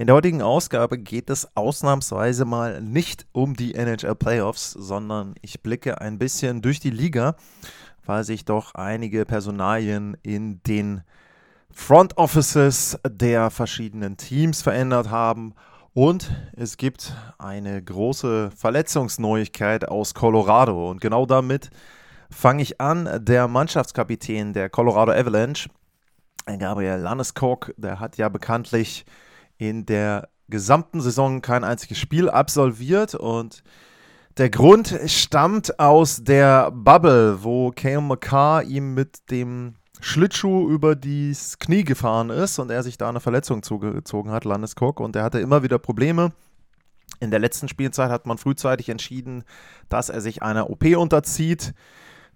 In der heutigen Ausgabe geht es ausnahmsweise mal nicht um die NHL Playoffs, sondern ich blicke ein bisschen durch die Liga, weil sich doch einige Personalien in den Front Offices der verschiedenen Teams verändert haben und es gibt eine große Verletzungsneuigkeit aus Colorado und genau damit fange ich an. Der Mannschaftskapitän der Colorado Avalanche, Gabriel Landeskog, der hat ja bekanntlich in der gesamten Saison kein einziges Spiel absolviert und der Grund stammt aus der Bubble, wo Cale McCarr ihm mit dem Schlittschuh über das Knie gefahren ist und er sich da eine Verletzung zugezogen hat, Landeskog, und er hatte immer wieder Probleme. In der letzten Spielzeit hat man frühzeitig entschieden, dass er sich einer OP unterzieht.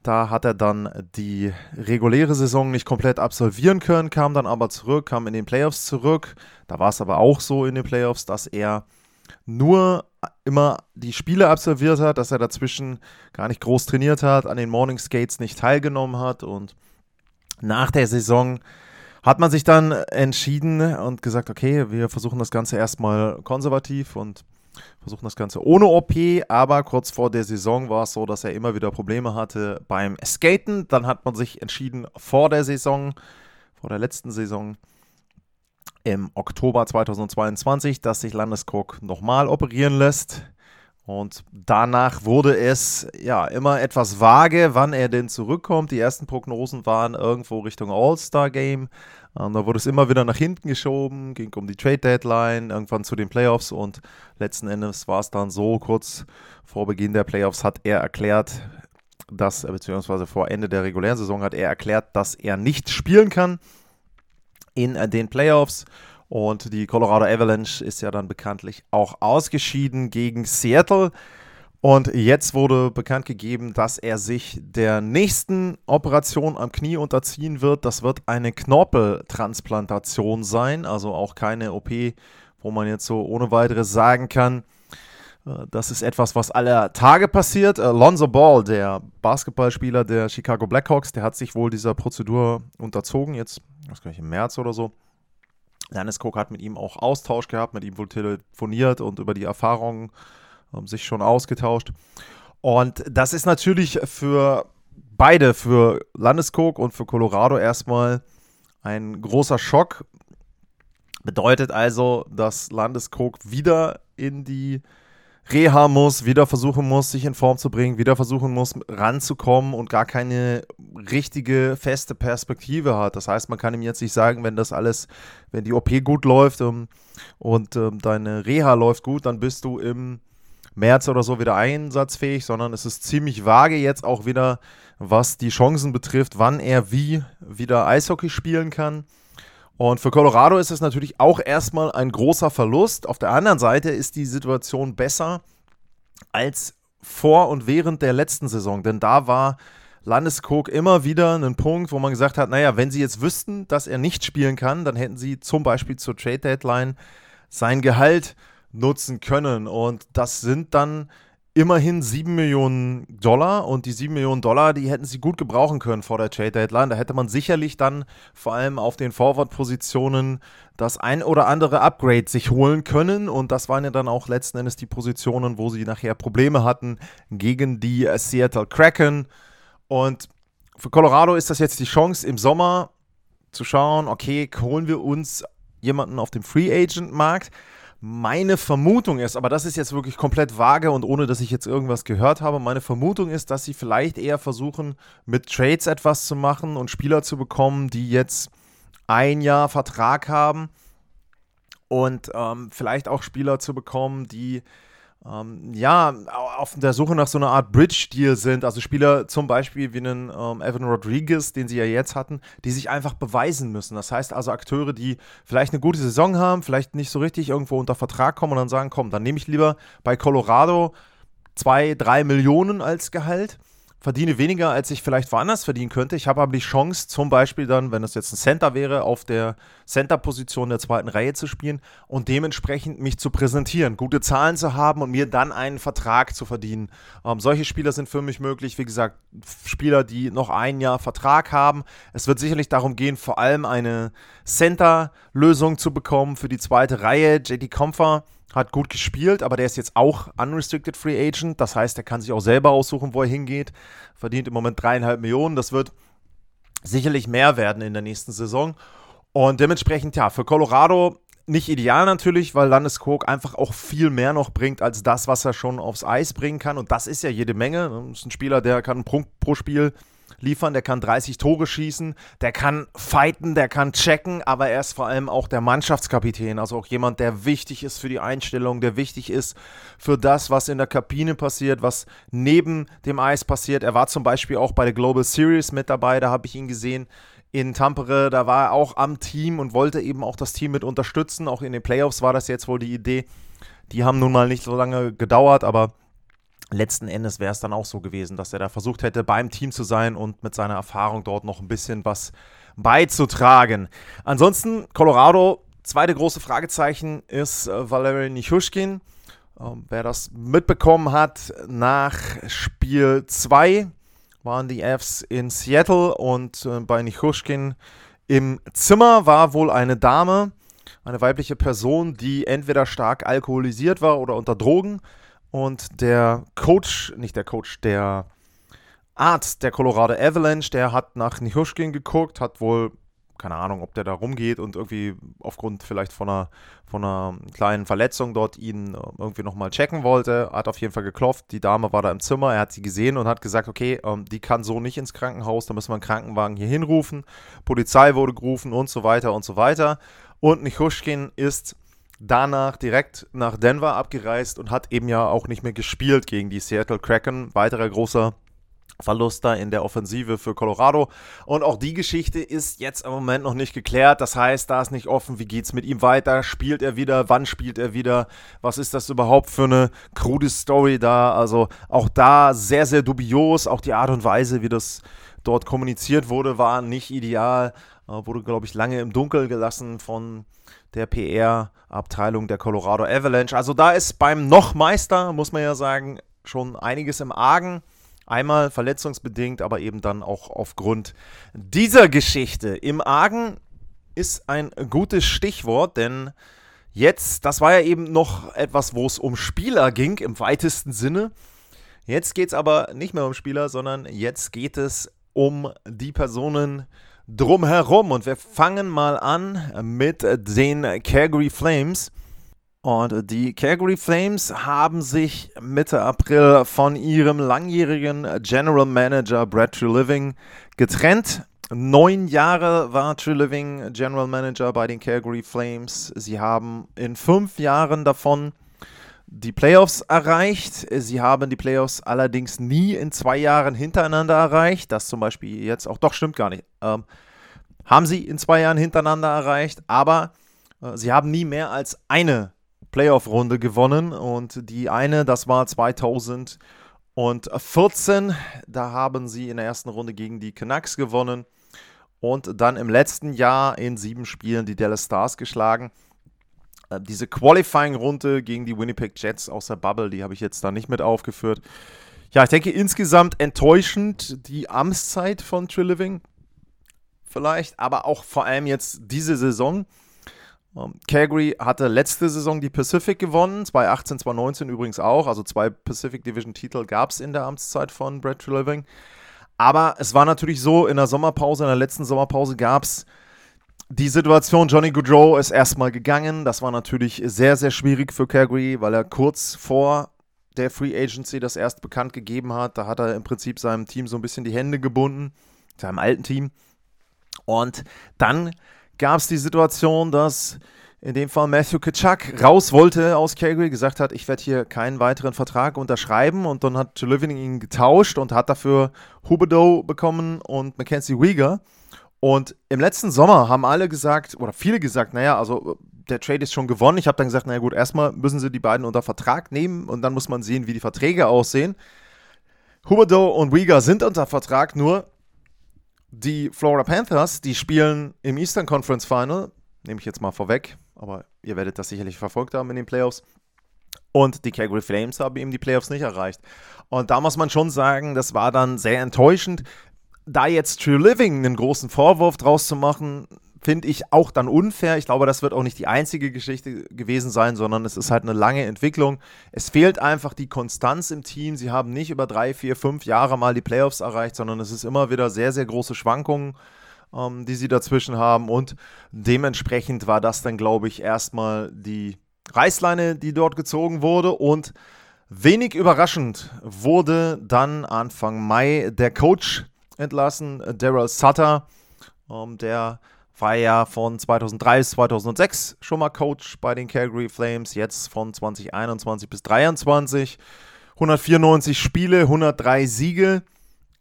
Da hat er dann die reguläre Saison nicht komplett absolvieren können, kam dann aber zurück, kam in den Playoffs zurück. Da war es aber auch so in den Playoffs, dass er nur immer die Spiele absolviert hat, dass er dazwischen gar nicht groß trainiert hat, an den Morning Skates nicht teilgenommen hat und nach der Saison hat man sich dann entschieden und gesagt, okay, wir versuchen das Ganze erstmal konservativ und versuchen das Ganze ohne OP, aber kurz vor der Saison war es so, dass er immer wieder Probleme hatte beim Skaten. Dann hat man sich entschieden, vor der Saison, vor der letzten Saison, im Oktober 2022, dass sich Landeskog nochmal operieren lässt. Und danach wurde es ja immer etwas vage, wann er denn zurückkommt. Die ersten Prognosen waren irgendwo Richtung All-Star-Game. Und da wurde es immer wieder nach hinten geschoben, ging um die Trade-Deadline, irgendwann zu den Playoffs und letzten Endes war es dann so, kurz vor Beginn der Playoffs hat er erklärt, dass, beziehungsweise vor Ende der regulären Saison hat er erklärt, dass er nicht spielen kann in den Playoffs. Und die Colorado Avalanche ist ja dann bekanntlich auch ausgeschieden gegen Seattle. Und jetzt wurde bekannt gegeben, dass er sich der nächsten Operation am Knie unterziehen wird. Das wird eine Knorpeltransplantation sein, also auch keine OP, wo man jetzt so ohne weiteres sagen kann, äh, das ist etwas, was alle Tage passiert. Äh, Lonzo Ball, der Basketballspieler der Chicago Blackhawks, der hat sich wohl dieser Prozedur unterzogen, jetzt, was kann ich, im März oder so. Janis Cook hat mit ihm auch Austausch gehabt, mit ihm wohl telefoniert und über die Erfahrungen ähm, sich schon ausgetauscht. Und das ist natürlich für beide, für Landeskog und für Colorado erstmal ein großer Schock. Bedeutet also, dass Landeskog wieder in die Reha muss, wieder versuchen muss, sich in Form zu bringen, wieder versuchen muss, ranzukommen und gar keine richtige, feste Perspektive hat. Das heißt, man kann ihm jetzt nicht sagen, wenn das alles, wenn die OP gut läuft um, und um, deine Reha läuft gut, dann bist du im März oder so wieder einsatzfähig, sondern es ist ziemlich vage jetzt auch wieder, was die Chancen betrifft, wann er wie wieder Eishockey spielen kann. Und für Colorado ist es natürlich auch erstmal ein großer Verlust. Auf der anderen Seite ist die Situation besser als vor und während der letzten Saison, denn da war Landeskog immer wieder ein Punkt, wo man gesagt hat, naja, wenn sie jetzt wüssten, dass er nicht spielen kann, dann hätten sie zum Beispiel zur Trade Deadline sein Gehalt nutzen können. Und das sind dann immerhin 7 Millionen Dollar und die 7 Millionen Dollar, die hätten sie gut gebrauchen können vor der Trade Deadline. Da hätte man sicherlich dann vor allem auf den Forward-Positionen das ein oder andere Upgrade sich holen können und das waren ja dann auch letzten Endes die Positionen, wo sie nachher Probleme hatten gegen die Seattle Kraken und für Colorado ist das jetzt die Chance im Sommer zu schauen, okay, holen wir uns jemanden auf dem Free Agent Markt, meine Vermutung ist, aber das ist jetzt wirklich komplett vage und ohne dass ich jetzt irgendwas gehört habe, meine Vermutung ist, dass sie vielleicht eher versuchen, mit Trades etwas zu machen und Spieler zu bekommen, die jetzt ein Jahr Vertrag haben und ähm, vielleicht auch Spieler zu bekommen, die ähm, ja, auf der Suche nach so einer Art Bridge-Deal sind. Also Spieler zum Beispiel wie einen ähm, Evan Rodriguez, den sie ja jetzt hatten, die sich einfach beweisen müssen. Das heißt also Akteure, die vielleicht eine gute Saison haben, vielleicht nicht so richtig irgendwo unter Vertrag kommen und dann sagen, komm, dann nehme ich lieber bei Colorado zwei, drei Millionen als Gehalt verdiene weniger, als ich vielleicht woanders verdienen könnte. Ich habe aber die Chance, zum Beispiel dann, wenn es jetzt ein Center wäre, auf der Center-Position der zweiten Reihe zu spielen und dementsprechend mich zu präsentieren, gute Zahlen zu haben und mir dann einen Vertrag zu verdienen. Ähm, solche Spieler sind für mich möglich. Wie gesagt, Spieler, die noch ein Jahr Vertrag haben. Es wird sicherlich darum gehen, vor allem eine Center-Lösung zu bekommen für die zweite Reihe. JD Comfer hat gut gespielt, aber der ist jetzt auch Unrestricted Free Agent. Das heißt, er kann sich auch selber aussuchen, wo er hingeht. Verdient im Moment dreieinhalb Millionen. Das wird sicherlich mehr werden in der nächsten Saison. Und dementsprechend, ja, für Colorado nicht ideal natürlich, weil Landeskog einfach auch viel mehr noch bringt als das, was er schon aufs Eis bringen kann. Und das ist ja jede Menge. Das ist ein Spieler, der kann einen Punkt pro Spiel liefern, der kann 30 Tore schießen, der kann fighten, der kann checken, aber er ist vor allem auch der Mannschaftskapitän, also auch jemand, der wichtig ist für die Einstellung, der wichtig ist für das, was in der Kabine passiert, was neben dem Eis passiert. Er war zum Beispiel auch bei der Global Series mit dabei, da habe ich ihn gesehen in Tampere, da war er auch am Team und wollte eben auch das Team mit unterstützen. Auch in den Playoffs war das jetzt wohl die Idee. Die haben nun mal nicht so lange gedauert, aber letzten Endes wäre es dann auch so gewesen, dass er da versucht hätte, beim Team zu sein und mit seiner Erfahrung dort noch ein bisschen was beizutragen. Ansonsten, Colorado, zweite große Fragezeichen ist äh, Valery Nichushkin. Ähm, wer das mitbekommen hat, nach Spiel 2 waren die Fs in Seattle und äh, bei Nichushkin im Zimmer war wohl eine Dame, eine weibliche Person, die entweder stark alkoholisiert war oder unter Drogen und der Coach, nicht der Coach, der Arzt der Colorado Avalanche, der hat nach Nihushkin geguckt, hat wohl, keine Ahnung, ob der da rumgeht und irgendwie aufgrund vielleicht von einer, von einer kleinen Verletzung dort ihn äh, irgendwie nochmal checken wollte. Hat auf jeden Fall geklopft. Die Dame war da im Zimmer, er hat sie gesehen und hat gesagt, okay, ähm, die kann so nicht ins Krankenhaus, da müssen wir einen Krankenwagen hier hinrufen. Polizei wurde gerufen und so weiter und so weiter. Und Nichushkin ist danach direkt nach Denver abgereist und hat eben ja auch nicht mehr gespielt gegen die Seattle Kraken. Weiterer großer Verlust da in der Offensive für Colorado. Und auch die Geschichte ist jetzt im Moment noch nicht geklärt. Das heißt, da ist nicht offen, wie geht es mit ihm weiter? Spielt er wieder? Wann spielt er wieder? Was ist das überhaupt für eine krude Story da? Also auch da sehr, sehr dubios. Auch die Art und Weise, wie das dort kommuniziert wurde, war nicht ideal. Äh, wurde, glaube ich, lange im Dunkeln gelassen von der PR-Abteilung der Colorado Avalanche. Also da ist beim Nochmeister, muss man ja sagen, schon einiges im Argen. Einmal verletzungsbedingt, aber eben dann auch aufgrund dieser Geschichte. Im Argen ist ein gutes Stichwort, denn jetzt, das war ja eben noch etwas, wo es um Spieler ging im weitesten Sinne. Jetzt geht es aber nicht mehr um Spieler, sondern jetzt geht es um die Personen, drumherum. Und wir fangen mal an mit den Calgary Flames. Und die Calgary Flames haben sich Mitte April von ihrem langjährigen General Manager Brad Treliving getrennt. Neun Jahre war Treliving General Manager bei den Calgary Flames. Sie haben in fünf Jahren davon die Playoffs erreicht. Sie haben die Playoffs allerdings nie in zwei Jahren hintereinander erreicht. Das zum Beispiel jetzt auch doch stimmt gar nicht. Ähm, haben sie in zwei Jahren hintereinander erreicht, aber äh, sie haben nie mehr als eine Playoff-Runde gewonnen und die eine, das war 2014. Da haben sie in der ersten Runde gegen die Canucks gewonnen und dann im letzten Jahr in sieben Spielen die Dallas Stars geschlagen. Äh, diese Qualifying-Runde gegen die Winnipeg Jets aus der Bubble, die habe ich jetzt da nicht mit aufgeführt. Ja, ich denke insgesamt enttäuschend die Amtszeit von Trilliving. Vielleicht, aber auch vor allem jetzt diese Saison. Um, Calgary hatte letzte Saison die Pacific gewonnen, 2018, 2019 übrigens auch. Also zwei Pacific Division Titel gab es in der Amtszeit von Brad Trilliving. Aber es war natürlich so, in der Sommerpause, in der letzten Sommerpause gab es die Situation, Johnny Goodrow ist erstmal gegangen. Das war natürlich sehr, sehr schwierig für Calgary, weil er kurz vor der Free Agency das erst bekannt gegeben hat. Da hat er im Prinzip seinem Team so ein bisschen die Hände gebunden, seinem alten Team. Und dann gab es die Situation, dass in dem Fall Matthew Kitschak, raus wollte aus Calgary, gesagt hat, ich werde hier keinen weiteren Vertrag unterschreiben und dann hat Living ihn getauscht und hat dafür Huberdeau bekommen und Mackenzie Weegar. Und im letzten Sommer haben alle gesagt, oder viele gesagt, naja, also der Trade ist schon gewonnen. Ich habe dann gesagt, naja gut, erstmal müssen sie die beiden unter Vertrag nehmen und dann muss man sehen, wie die Verträge aussehen. Huberdeau und Weegar sind unter Vertrag, nur die Florida Panthers, die spielen im Eastern Conference Final, nehme ich jetzt mal vorweg, aber ihr werdet das sicherlich verfolgt haben in den Playoffs. Und die Calgary Flames haben eben die Playoffs nicht erreicht. Und da muss man schon sagen, das war dann sehr enttäuschend. Da jetzt True Living einen großen Vorwurf draus zu machen, finde ich auch dann unfair. Ich glaube, das wird auch nicht die einzige Geschichte gewesen sein, sondern es ist halt eine lange Entwicklung. Es fehlt einfach die Konstanz im Team. Sie haben nicht über drei, vier, fünf Jahre mal die Playoffs erreicht, sondern es ist immer wieder sehr, sehr große Schwankungen, ähm, die sie dazwischen haben. Und dementsprechend war das dann, glaube ich, erstmal die Reißleine, die dort gezogen wurde. Und wenig überraschend wurde dann Anfang Mai der Coach entlassen, Daryl Sutter, ähm, der war ja von 2003 bis 2006 schon mal Coach bei den Calgary Flames, jetzt von 2021 bis 2023. 194 Spiele, 103 Siege.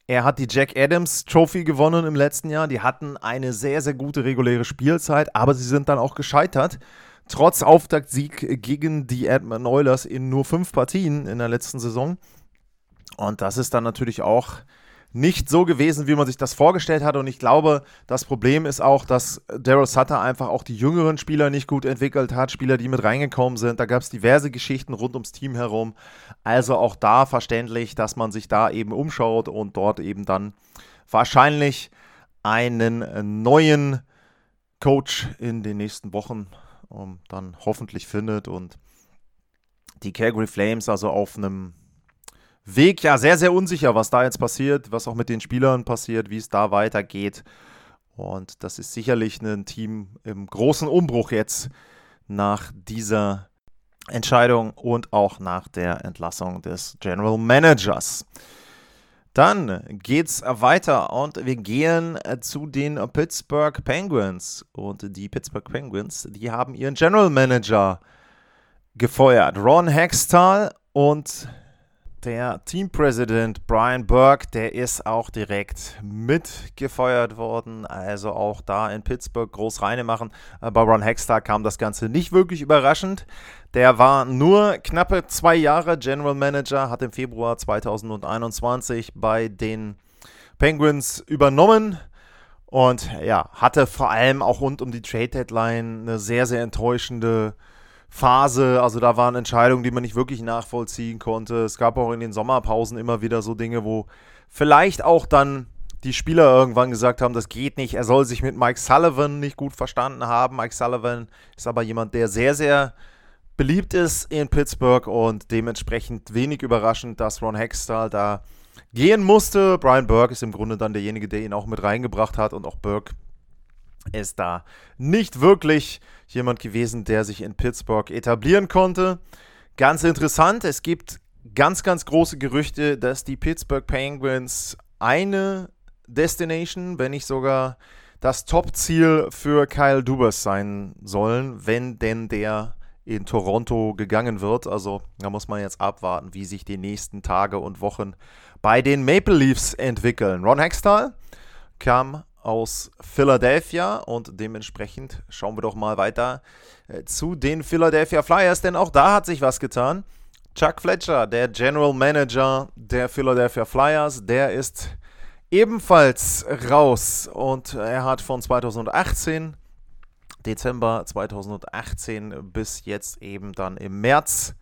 Er hat die Jack Adams Trophy gewonnen im letzten Jahr. Die hatten eine sehr, sehr gute reguläre Spielzeit, aber sie sind dann auch gescheitert. Trotz Auftaktsieg gegen die Edmund Oilers in nur fünf Partien in der letzten Saison. Und das ist dann natürlich auch nicht so gewesen, wie man sich das vorgestellt hat. Und ich glaube, das Problem ist auch, dass Daryl Sutter einfach auch die jüngeren Spieler nicht gut entwickelt hat, Spieler, die mit reingekommen sind. Da gab es diverse Geschichten rund ums Team herum. Also auch da verständlich, dass man sich da eben umschaut und dort eben dann wahrscheinlich einen neuen Coach in den nächsten Wochen um, dann hoffentlich findet und die Calgary Flames also auf einem Weg ja sehr, sehr unsicher, was da jetzt passiert, was auch mit den Spielern passiert, wie es da weitergeht. Und das ist sicherlich ein Team im großen Umbruch jetzt nach dieser Entscheidung und auch nach der Entlassung des General Managers. Dann geht's weiter und wir gehen zu den Pittsburgh Penguins. Und die Pittsburgh Penguins, die haben ihren General Manager gefeuert. Ron Hextall und der Teampräsident Brian Burke, der ist auch direkt mitgefeuert worden. Also auch da in Pittsburgh groß reine machen. Äh, bei Ron Hextall kam das Ganze nicht wirklich überraschend. Der war nur knappe zwei Jahre General Manager, hat im Februar 2021 bei den Penguins übernommen. Und ja, hatte vor allem auch rund um die Trade Deadline eine sehr, sehr enttäuschende Phase. Also da waren Entscheidungen, die man nicht wirklich nachvollziehen konnte. Es gab auch in den Sommerpausen immer wieder so Dinge, wo vielleicht auch dann die Spieler irgendwann gesagt haben, das geht nicht. Er soll sich mit Mike Sullivan nicht gut verstanden haben. Mike Sullivan ist aber jemand, der sehr, sehr beliebt ist in Pittsburgh und dementsprechend wenig überraschend, dass Ron Hextall da gehen musste. Brian Burke ist im Grunde dann derjenige, der ihn auch mit reingebracht hat und auch Burke ist da nicht wirklich jemand gewesen, der sich in Pittsburgh etablieren konnte. Ganz interessant, es gibt ganz, ganz große Gerüchte, dass die Pittsburgh Penguins eine Destination, wenn nicht sogar das Top-Ziel für Kyle Dubas sein sollen, wenn denn der in Toronto gegangen wird. Also da muss man jetzt abwarten, wie sich die nächsten Tage und Wochen bei den Maple Leafs entwickeln. Ron Hextall kam aus Philadelphia und dementsprechend schauen wir doch mal weiter äh, zu den Philadelphia Flyers, denn auch da hat sich was getan. Chuck Fletcher, der General Manager der Philadelphia Flyers, der ist ebenfalls raus und er hat von 2018, Dezember 2018 bis jetzt eben dann im März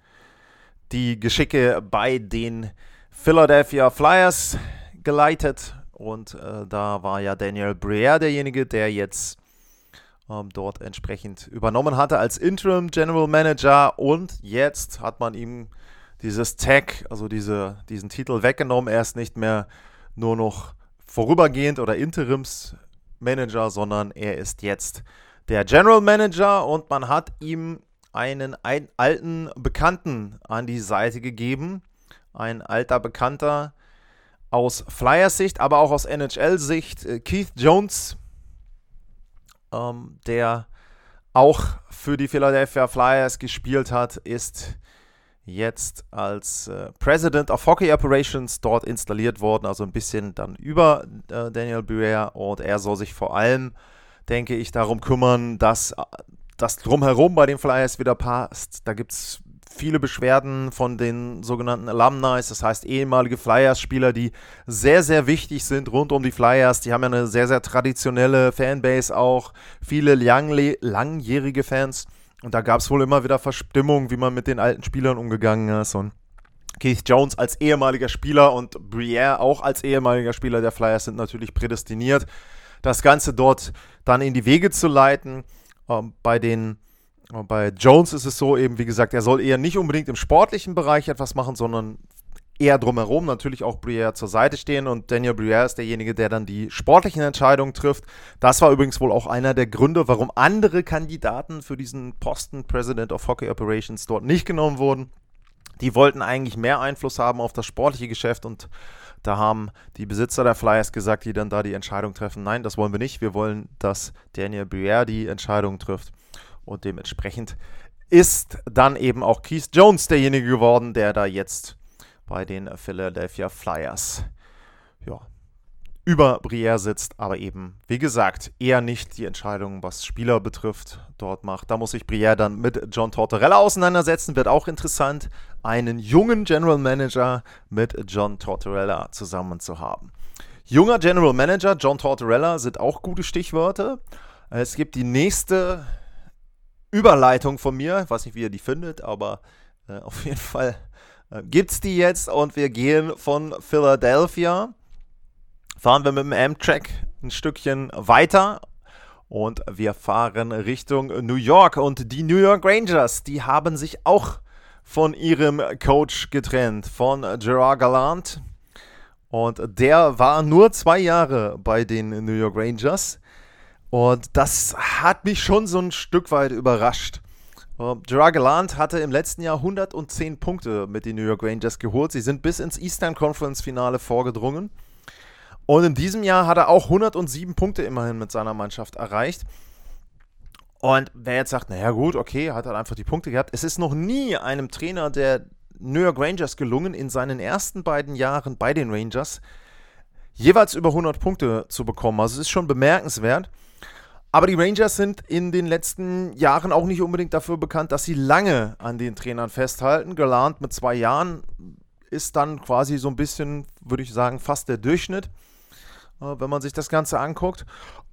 die Geschicke bei den Philadelphia Flyers geleitet und äh, da war ja Daniel Breer derjenige, der jetzt ähm, dort entsprechend übernommen hatte als Interim General Manager. Und jetzt hat man ihm dieses Tag, also diese, diesen Titel weggenommen. Er ist nicht mehr nur noch vorübergehend oder Interimsmanager, sondern er ist jetzt der General Manager und man hat ihm einen ein, alten Bekannten an die Seite gegeben. Ein alter Bekannter, aus Flyers Sicht, aber auch aus NHL-Sicht äh, Keith Jones, ähm, der auch für die Philadelphia Flyers gespielt hat, ist jetzt als äh, President of Hockey Operations dort installiert worden, also ein bisschen dann über äh, Daniel Buer und er soll sich vor allem, denke ich, darum kümmern, dass äh, das drumherum bei den Flyers wieder passt. Da gibt es viele Beschwerden von den sogenannten Alumni, das heißt ehemalige Flyers-Spieler, die sehr, sehr wichtig sind rund um die Flyers. Die haben ja eine sehr, sehr traditionelle Fanbase auch, viele langjährige Fans. Und da gab es wohl immer wieder Verstimmung, wie man mit den alten Spielern umgegangen ist. Und Keith Jones als ehemaliger Spieler und Briere auch als ehemaliger Spieler der Flyers sind natürlich prädestiniert, das Ganze dort dann in die Wege zu leiten. Ähm, bei den äh, bei Jones ist es so eben, wie gesagt, er soll eher nicht unbedingt im sportlichen Bereich etwas machen, sondern eher drumherum natürlich auch Briere zur Seite stehen und Daniel Briere ist derjenige, der dann die sportlichen Entscheidungen trifft. Das war übrigens wohl auch einer der Gründe, warum andere Kandidaten für diesen Posten President of Hockey Operations dort nicht genommen wurden. Die wollten eigentlich mehr Einfluss haben auf das sportliche Geschäft und da haben die Besitzer der Flyers gesagt, die dann da die Entscheidung treffen, nein, das wollen wir nicht. Wir wollen, dass Daniel Briere die Entscheidung trifft und dementsprechend ist dann eben auch Keith Jones derjenige geworden, der da jetzt bei den Philadelphia Flyers ja, über Briere sitzt, aber eben, wie gesagt, eher nicht die Entscheidung, was Spieler betrifft, dort macht. Da muss sich Briere dann mit John Tortorella auseinandersetzen, wird auch interessant, einen jungen General Manager mit John Tortorella zusammen zu haben. Junger General Manager, John Tortorella, sind auch gute Stichworte. Es gibt die nächste Überleitung von mir, ich weiß nicht, wie ihr die findet, aber äh, auf jeden Fall äh, gibt es die jetzt und wir gehen von Philadelphia, fahren wir mit dem Amtrak ein Stückchen weiter und wir fahren Richtung New York und die New York Rangers, die haben sich auch von ihrem Coach getrennt, von Gerard Gallant. Und der war nur zwei Jahre bei den New York Rangers. Und das hat mich schon so ein Stück weit überrascht. Uh, Gerard Gallant hatte im letzten Jahr 110 Punkte mit den New York Rangers geholt. Sie sind bis ins Eastern Conference Finale vorgedrungen. Und in diesem Jahr hat er auch 107 Punkte immerhin mit seiner Mannschaft erreicht. Und wer jetzt sagt, naja gut, okay, hat er einfach die Punkte gehabt. Es ist noch nie einem Trainer der New York Rangers gelungen, in seinen ersten beiden Jahren bei den Rangers jeweils über 100 Punkte zu bekommen. Also es ist schon bemerkenswert. Aber die Rangers sind in den letzten Jahren auch nicht unbedingt dafür bekannt, dass sie lange an den Trainern festhalten. Galant mit zwei Jahren ist dann quasi so ein bisschen, würde ich sagen, fast der Durchschnitt, äh, wenn man sich das Ganze anguckt.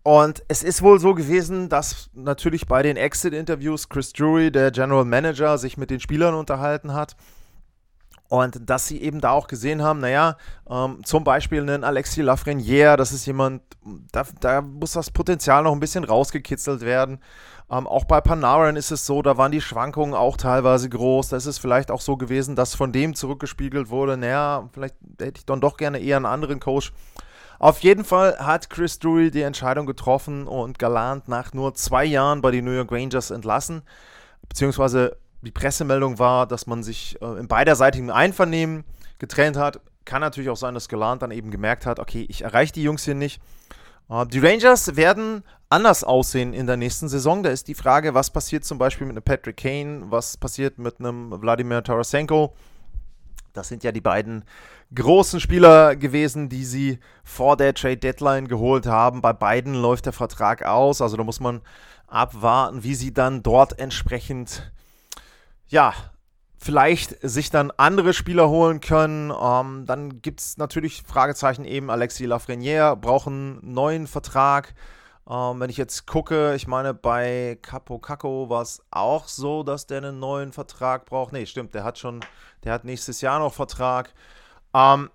Und es ist wohl so gewesen, dass natürlich bei den Exit-Interviews Chris Drury, der General Manager, sich mit den Spielern unterhalten hat und dass sie eben da auch gesehen haben, naja, ähm, zum Beispiel einen Alexis Lafreniere, das ist jemand, da, da, muss das Potenzial noch ein bisschen rausgekitzelt werden. Ähm, auch bei Panarin ist es so, da waren die Schwankungen auch teilweise groß. Da ist es vielleicht auch so gewesen, dass von dem zurückgespiegelt wurde, naja, vielleicht hätte ich dann doch gerne eher einen anderen Coach. Auf jeden Fall hat Chris Drury die Entscheidung getroffen und Galant nach nur zwei Jahren bei den New York Rangers entlassen, beziehungsweise die Pressemeldung war, dass man sich äh, in beiderseitigem Einvernehmen getrennt hat. Kann natürlich auch sein, dass Galant dann eben gemerkt hat, okay, ich erreiche die Jungs hier nicht. Äh, die Rangers werden anders aussehen in der nächsten Saison. Da ist die Frage, was passiert zum Beispiel mit einem Patrick Kane, was passiert mit einem Wladimir Tarasenko. Das sind ja die beiden großen Spieler gewesen, die sie vor der Trade Deadline geholt haben. Bei beiden läuft der Vertrag aus, also da muss man abwarten, wie sie dann dort entsprechend ja, vielleicht sich dann andere Spieler holen können. Ähm, dann gibt es natürlich Fragezeichen eben, Alexis Lafreniere braucht einen neuen Vertrag. Ähm, wenn ich jetzt gucke, ich meine, bei Capo Caco war es auch so, dass der einen neuen Vertrag braucht. Nee, stimmt, der hat schon, der hat nächstes Jahr noch Vertrag. Ähm,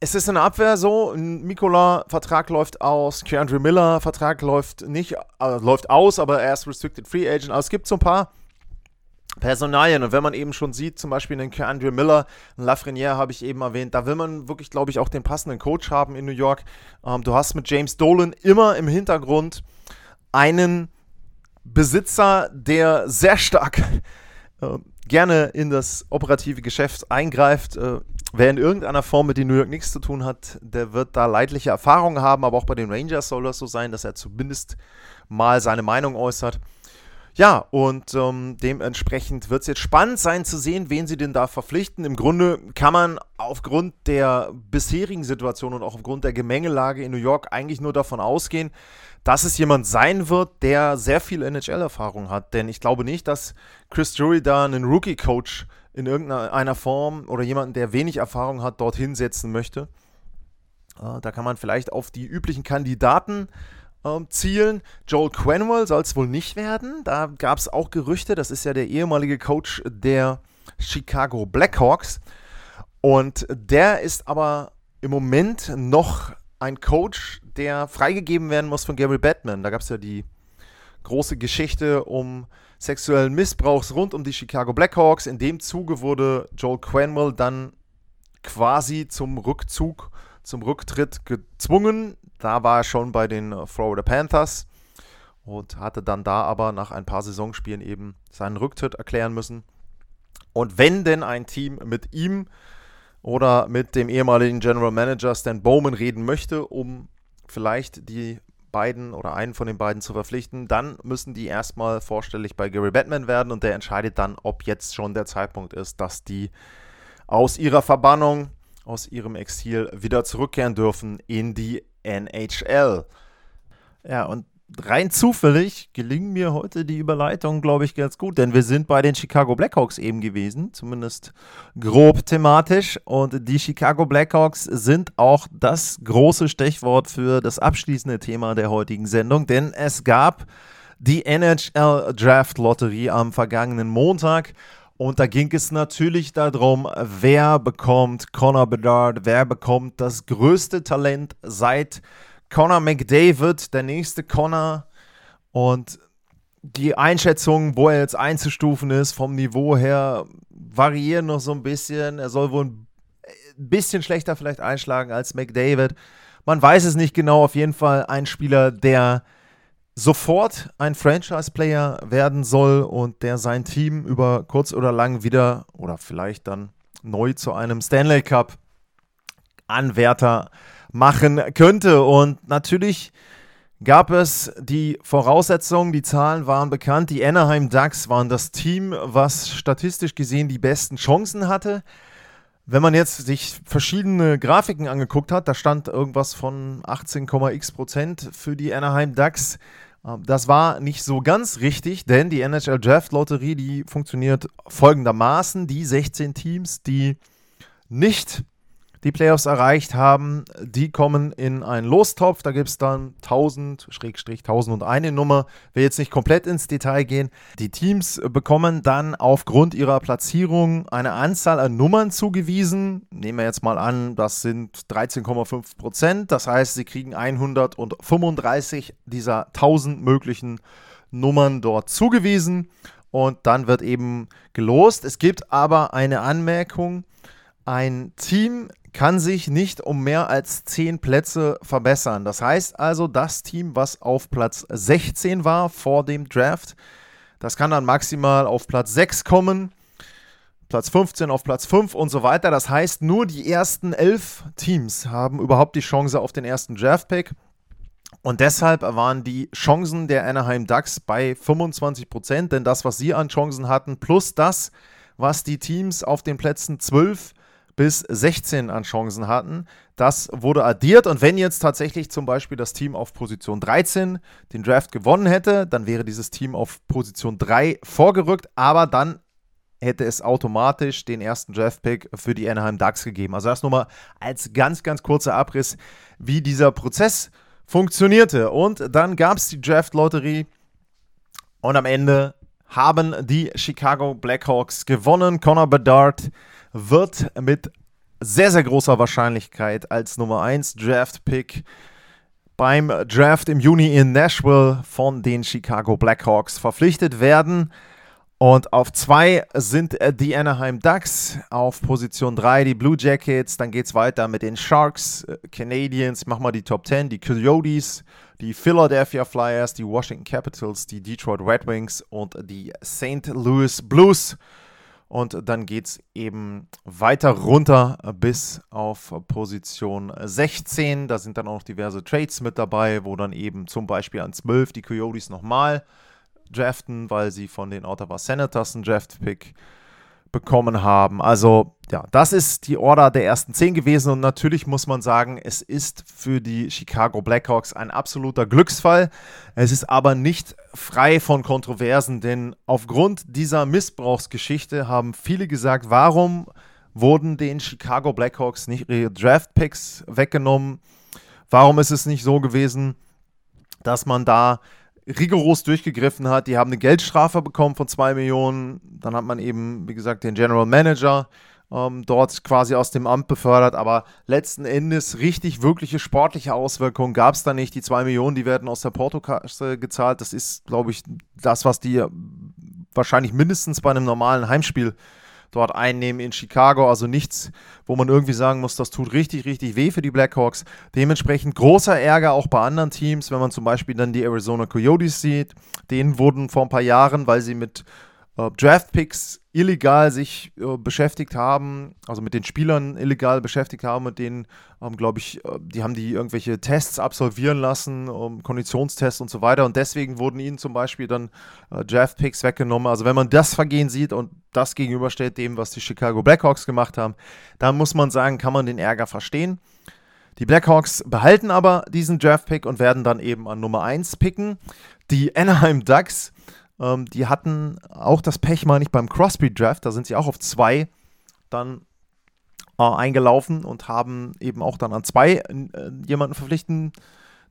es ist in der Abwehr so, Mikola Vertrag läuft aus, Keandre Miller Vertrag läuft nicht, äh, läuft aus, aber er ist Restricted Free Agent. Also es gibt so ein paar Personalien. Und wenn man eben schon sieht, zum Beispiel einen Andrew Miller, einen Lafreniere habe ich eben erwähnt, da will man wirklich, glaube ich, auch den passenden Coach haben in New York. Ähm, du hast mit James Dolan immer im Hintergrund einen Besitzer, der sehr stark äh, gerne in das operative Geschäft eingreift. Äh, wer in irgendeiner Form mit den New York Knicks zu tun hat, der wird da leidliche Erfahrungen haben, aber auch bei den Rangers soll das so sein, dass er zumindest mal seine Meinung äußert. Ja, und ähm, dementsprechend wird es jetzt spannend sein zu sehen, wen sie denn da verpflichten. Im Grunde kann man aufgrund der bisherigen Situation und auch aufgrund der Gemengelage in New York eigentlich nur davon ausgehen, dass es jemand sein wird, der sehr viel NHL-Erfahrung hat. Denn ich glaube nicht, dass Chris Jury da einen Rookie-Coach in irgendeiner Form oder jemanden, der wenig Erfahrung hat, dorthin setzen möchte. Äh, da kann man vielleicht auf die üblichen Kandidaten ähm, zielen. Joel Quenwell soll es wohl nicht werden. Da gab es auch Gerüchte. Das ist ja der ehemalige Coach der Chicago Blackhawks. Und der ist aber im Moment noch ein Coach, der freigegeben werden muss von Gary Batman. Da gab es ja die große Geschichte um sexuellen Missbrauchs rund um die Chicago Blackhawks. In dem Zuge wurde Joel Quenwell dann quasi zum Rückzug, zum Rücktritt gezwungen. Da war er schon bei den Florida Panthers und hatte dann da aber nach ein paar Saisonspielen eben seinen Rücktritt erklären müssen. Und wenn denn ein Team mit ihm oder mit dem ehemaligen General Manager Stan Bowman reden möchte, um vielleicht die beiden oder einen von den beiden zu verpflichten, dann müssen die erstmal vorstellig bei Gary Batman werden und der entscheidet dann, ob jetzt schon der Zeitpunkt ist, dass die aus ihrer Verbannung, aus ihrem Exil wieder zurückkehren dürfen in die NHL. Ja, und rein zufällig gelingen mir heute die Überleitung, glaube ich, ganz gut, denn wir sind bei den Chicago Blackhawks eben gewesen, zumindest grob thematisch. Und die Chicago Blackhawks sind auch das große Stichwort für das abschließende Thema der heutigen Sendung, denn es gab die NHL Draft Lotterie am vergangenen Montag. Und da ging es natürlich darum, wer bekommt Connor Bedard, wer bekommt das größte Talent seit Connor McDavid, der nächste Connor. Und die Einschätzung, wo er jetzt einzustufen ist, vom Niveau her, variieren noch so ein bisschen. Er soll wohl ein bisschen schlechter vielleicht einschlagen als McDavid. Man weiß es nicht genau. Auf jeden Fall ein Spieler, der sofort ein Franchise-Player werden soll und der sein Team über kurz oder lang wieder oder vielleicht dann neu zu einem Stanley Cup-Anwärter machen könnte. Und natürlich gab es die Voraussetzungen, die Zahlen waren bekannt. Die Anaheim Ducks waren das Team, was statistisch gesehen die besten Chancen hatte. Wenn man jetzt sich verschiedene Grafiken angeguckt hat, da stand irgendwas von 18,x Prozent für die Anaheim Ducks. Ähm, das war nicht so ganz richtig, denn die NHL Draft Lotterie, die funktioniert folgendermaßen. Die 16 Teams, die nicht die Playoffs erreicht haben, die kommen in einen Lostopf. Da gibt es dann 1000, Schrägstrich 1001 Nummer. Will jetzt nicht komplett ins Detail gehen. Die Teams bekommen dann aufgrund ihrer Platzierung eine Anzahl an Nummern zugewiesen. Nehmen wir jetzt mal an, das sind 13,5 Prozent. Das heißt, sie kriegen 135 dieser 1000 möglichen Nummern dort zugewiesen. Und dann wird eben gelost. Es gibt aber eine Anmerkung. Ein Team kann sich nicht um mehr als 10 Plätze verbessern. Das heißt also, das Team, was auf Platz 16 war vor dem Draft, das kann dann maximal auf Platz 6 kommen, Platz 15 auf Platz 5 und so weiter. Das heißt, nur die ersten 11 Teams haben überhaupt die Chance auf den ersten Draft-Pick. Und deshalb waren die Chancen der Anaheim Ducks bei 25%, denn das, was sie an Chancen hatten, plus das, was die Teams auf den Plätzen 12 bis 16 an Chancen hatten. Das wurde addiert und wenn jetzt tatsächlich zum Beispiel das Team auf Position 13 den Draft gewonnen hätte, dann wäre dieses Team auf Position 3 vorgerückt, aber dann hätte es automatisch den ersten Draft-Pick für die Anaheim Ducks gegeben. Also das nur mal als ganz, ganz kurzer Abriss, wie dieser Prozess funktionierte. Und dann gab es die Draft-Lotterie und am Ende haben die Chicago Blackhawks gewonnen. Connor Bedard wird mit sehr, sehr großer Wahrscheinlichkeit als Nummer 1 Draft-Pick beim Draft im Juni in Nashville von den Chicago Blackhawks verpflichtet werden. Und auf 2 sind die Anaheim Ducks, auf Position 3 die Blue Jackets, dann geht es weiter mit den Sharks, äh, Canadiens, mach mal die Top 10, die Coyotes, die Philadelphia Flyers, die Washington Capitals, die Detroit Red Wings und die St. Louis Blues. Und dann geht es eben weiter runter bis auf Position 16. Da sind dann auch noch diverse Trades mit dabei, wo dann eben zum Beispiel an 12 die Coyotes nochmal draften, weil sie von den Ottawa Senators einen Draft-Pick bekommen haben. Also ja, das ist die Order der ersten zehn gewesen und natürlich muss man sagen, es ist für die Chicago Blackhawks ein absoluter Glücksfall. Es ist aber nicht frei von Kontroversen, denn aufgrund dieser Missbrauchsgeschichte haben viele gesagt, warum wurden den Chicago Blackhawks nicht ihre Draft Picks weggenommen? Warum ist es nicht so gewesen, dass man da rigoros durchgegriffen hat. Die haben eine Geldstrafe bekommen von 2 Millionen. Dann hat man eben, wie gesagt, den General Manager ähm, dort quasi aus dem Amt befördert. Aber letzten Endes richtig, wirkliche sportliche Auswirkungen gab es da nicht. Die 2 Millionen, die werden aus der Portokasse gezahlt. Das ist, glaube ich, das, was die wahrscheinlich mindestens bei einem normalen Heimspiel dort einnehmen in Chicago. Also nichts, wo man irgendwie sagen muss, das tut richtig, richtig weh für die Blackhawks. Dementsprechend großer Ärger auch bei anderen Teams, wenn man zum Beispiel dann die Arizona Coyotes sieht. Denen wurden vor ein paar Jahren, weil sie mit Draftpicks illegal sich äh, beschäftigt haben, also mit den Spielern illegal beschäftigt haben, mit denen, ähm, glaube ich, äh, die haben die irgendwelche Tests absolvieren lassen, um, Konditionstests und so weiter. Und deswegen wurden ihnen zum Beispiel dann äh, Draftpicks weggenommen. Also wenn man das Vergehen sieht und das gegenüberstellt dem, was die Chicago Blackhawks gemacht haben, dann muss man sagen, kann man den Ärger verstehen. Die Blackhawks behalten aber diesen Draftpick und werden dann eben an Nummer 1 picken. Die Anaheim Ducks ähm, die hatten auch das Pech mal nicht beim Crosby Draft, da sind sie auch auf zwei dann äh, eingelaufen und haben eben auch dann an zwei äh, jemanden verpflichten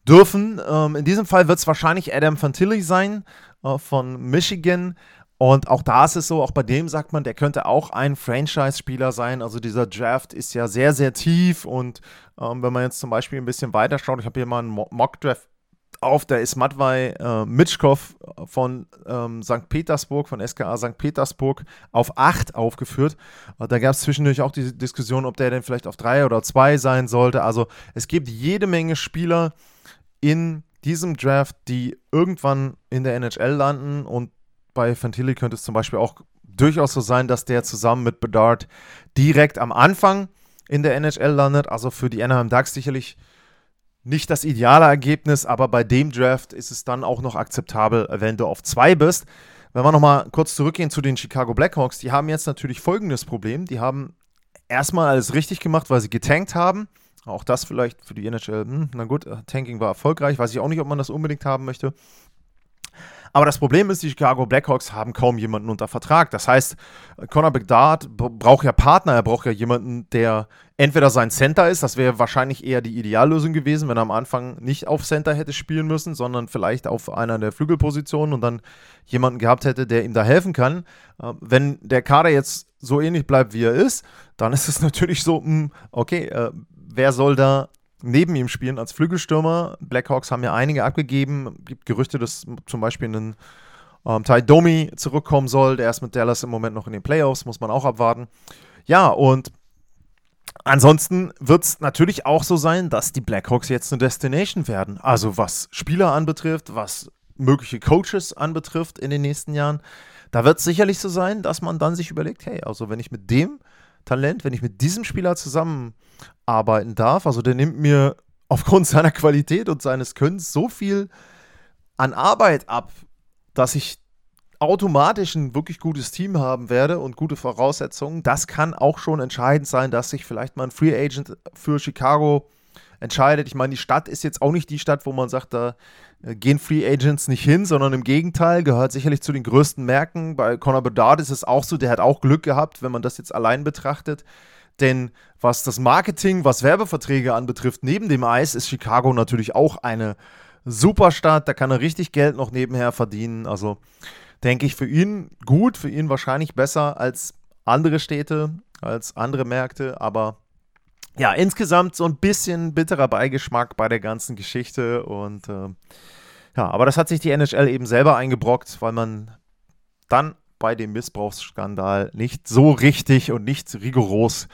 dürfen. Ähm, in diesem Fall wird es wahrscheinlich Adam Fantilli sein äh, von Michigan. Und auch da ist es so, auch bei dem sagt man, der könnte auch ein Franchise-Spieler sein. Also dieser Draft ist ja sehr, sehr tief. Und ähm, wenn man jetzt zum Beispiel ein bisschen weiter schaut, ich habe hier mal einen Mock-Draft auf, da ist Matvei äh, Mitschkow von ähm, St. Petersburg, von SKA St. Petersburg, auf 8 aufgeführt. Da gab es zwischendurch auch die Diskussion, ob der denn vielleicht auf 3 oder 2 sein sollte. Also es gibt jede Menge Spieler in diesem Draft, die irgendwann in der NHL landen. Und bei Fantilli könnte es zum Beispiel auch durchaus so sein, dass der zusammen mit Bedard direkt am Anfang in der NHL landet. Also für die Anaheim Ducks sicherlich nicht das ideale Ergebnis, aber bei dem Draft ist es dann auch noch akzeptabel, wenn du auf zwei bist. Wenn wir nochmal kurz zurückgehen zu den Chicago Blackhawks, die haben jetzt natürlich folgendes Problem. Die haben erstmal alles richtig gemacht, weil sie getankt haben. Auch das vielleicht für die NHL, hm, na gut, äh, Tanking war erfolgreich. Weiß ich auch nicht, ob man das unbedingt haben möchte. Aber das Problem ist, die Chicago Blackhawks haben kaum jemanden unter Vertrag. Das heißt, Conor Bedard braucht ja Partner, er braucht ja jemanden, der entweder sein Center ist, das wäre wahrscheinlich eher die Ideallösung gewesen, wenn er am Anfang nicht auf Center hätte spielen müssen, sondern vielleicht auf einer der Flügelpositionen und dann jemanden gehabt hätte, der ihm da helfen kann. Äh, wenn der Kader jetzt so ähnlich bleibt, wie er ist, dann ist es natürlich so, hm, okay, äh, wer soll da neben ihm spielen als Flügelstürmer. Blackhawks haben ja einige abgegeben. Es gibt Gerüchte, dass zum Beispiel ein ähm, Ty Domi zurückkommen soll. Der ist mit Dallas im Moment noch in den Playoffs, muss man auch abwarten. Ja, und ansonsten wird es natürlich auch so sein, dass die Blackhawks jetzt eine Destination werden. Also was Spieler anbetrifft, was mögliche Coaches anbetrifft in den nächsten Jahren. Da wird es sicherlich so sein, dass man dann sich überlegt, hey, also wenn ich mit dem Talent, wenn ich mit diesem Spieler zusammenarbeiten darf. Also der nimmt mir aufgrund seiner Qualität und seines Könnens so viel an Arbeit ab, dass ich automatisch ein wirklich gutes Team haben werde und gute Voraussetzungen. Das kann auch schon entscheidend sein, dass sich vielleicht mal ein Free Agent für Chicago entscheidet. Ich meine, die Stadt ist jetzt auch nicht die Stadt, wo man sagt, da äh, gehen Free Agents nicht hin, sondern im Gegenteil, gehört sicherlich zu den größten Märkten. Bei Conor Bedard ist es auch so, der hat auch Glück gehabt, wenn man das jetzt allein betrachtet. Denn was das Marketing, was Werbeverträge anbetrifft, neben dem Eis ist Chicago natürlich auch eine super Stadt. Da kann er richtig Geld noch nebenher verdienen. Also denke ich für ihn gut, für ihn wahrscheinlich besser als andere Städte, als andere Märkte. Aber ja, insgesamt so ein bisschen bitterer Beigeschmack bei der ganzen Geschichte und äh, ja, aber das hat sich die NHL eben selber eingebrockt, weil man dann bei dem Missbrauchsskandal nicht so richtig und nicht rigoros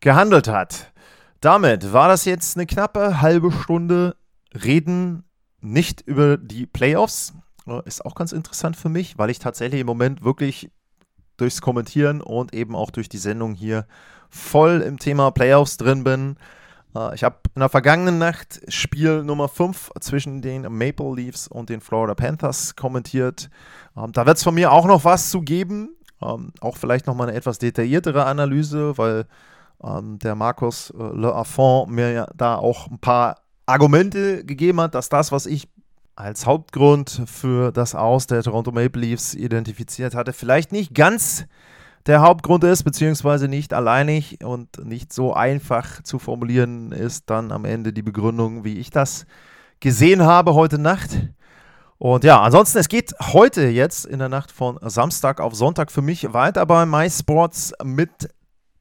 gehandelt hat. Damit war das jetzt eine knappe halbe Stunde Reden nicht über die Playoffs. Ist auch ganz interessant für mich, weil ich tatsächlich im Moment wirklich durchs Kommentieren und eben auch durch die Sendung hier voll im Thema Playoffs drin bin. Äh, ich habe in der vergangenen Nacht Spiel Nummer 5 zwischen den Maple Leafs und den Florida Panthers kommentiert. Ähm, da wird es von mir auch noch was zu geben. Ähm, auch vielleicht nochmal eine etwas detailliertere Analyse, weil ähm, der Markus äh, Le Affont mir da auch ein paar Argumente gegeben hat, dass das, was ich als Hauptgrund für das Aus der Toronto Maple Leafs identifiziert hatte, vielleicht nicht ganz der Hauptgrund ist, beziehungsweise nicht alleinig und nicht so einfach zu formulieren ist dann am Ende die Begründung, wie ich das gesehen habe heute Nacht. Und ja, ansonsten, es geht heute jetzt in der Nacht von Samstag auf Sonntag für mich weiter bei MySports mit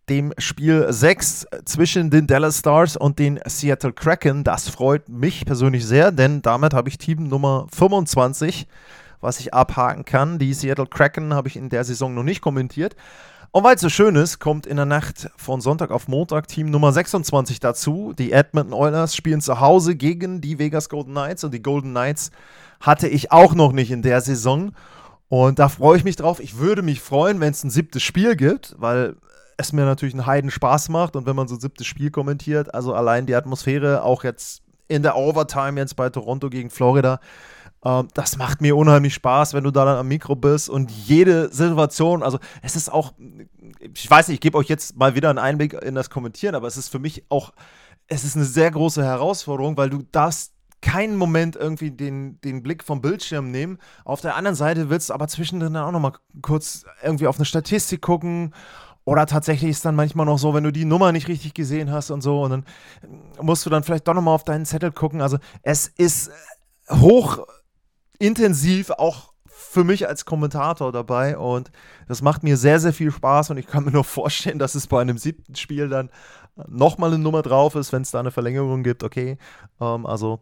dem Spiel 6 zwischen den Dallas Stars und den Seattle Kraken. Das freut mich persönlich sehr, denn damit habe ich Team Nummer 25, was ich abhaken kann. Die Seattle Kraken habe ich in der Saison noch nicht kommentiert. Und weil es so schön ist, kommt in der Nacht von Sonntag auf Montag Team Nummer 26 dazu. Die Edmonton Oilers spielen zu Hause gegen die Vegas Golden Knights und die Golden Knights hatte ich auch noch nicht in der Saison. Und da freue ich mich drauf. Ich würde mich freuen, wenn es ein siebtes Spiel gibt, weil es mir natürlich einen Heiden Spaß macht und wenn man so ein siebtes Spiel kommentiert, also allein die Atmosphäre, auch jetzt in der Overtime jetzt bei Toronto gegen Florida, äh, das macht mir unheimlich Spaß, wenn du da dann am Mikro bist und jede Situation, also es ist auch, ich weiß nicht, ich gebe euch jetzt mal wieder einen Einblick in das Kommentieren, aber es ist für mich auch, es ist eine sehr große Herausforderung, weil du darfst keinen Moment irgendwie den, den Blick vom Bildschirm nehmen. Auf der anderen Seite willst du aber zwischendrin auch nochmal kurz irgendwie auf eine Statistik gucken oder tatsächlich ist dann manchmal noch so, wenn du die Nummer nicht richtig gesehen hast und so, und dann musst du dann vielleicht doch nochmal auf deinen Zettel gucken. Also es ist hoch intensiv auch für mich als Kommentator dabei und das macht mir sehr, sehr viel Spaß und ich kann mir nur vorstellen, dass es bei einem siebten Spiel dann nochmal eine Nummer drauf ist, wenn es da eine Verlängerung gibt. Okay, ähm, also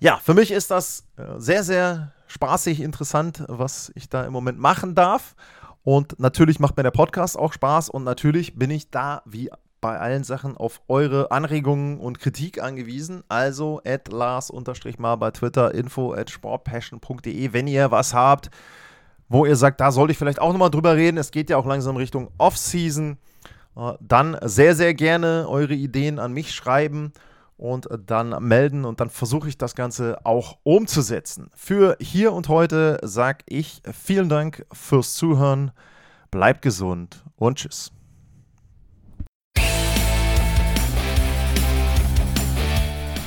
ja, für mich ist das äh, sehr, sehr spaßig, interessant, was ich da im Moment machen darf. Und natürlich macht mir der Podcast auch Spaß und natürlich bin ich da wie bei allen Sachen auf eure Anregungen und Kritik angewiesen. Also at Lars-mal bei Twitter, info at sportpassion.de, wenn ihr was habt, wo ihr sagt, da sollte ich vielleicht auch nochmal drüber reden. Es geht ja auch langsam Richtung Off-Season. Äh, dann sehr, sehr gerne eure Ideen an mich schreiben und dann melden und dann versuche ich das Ganze auch umzusetzen. Für hier und heute sage ich vielen Dank fürs Zuhören, bleibt gesund und tschüss.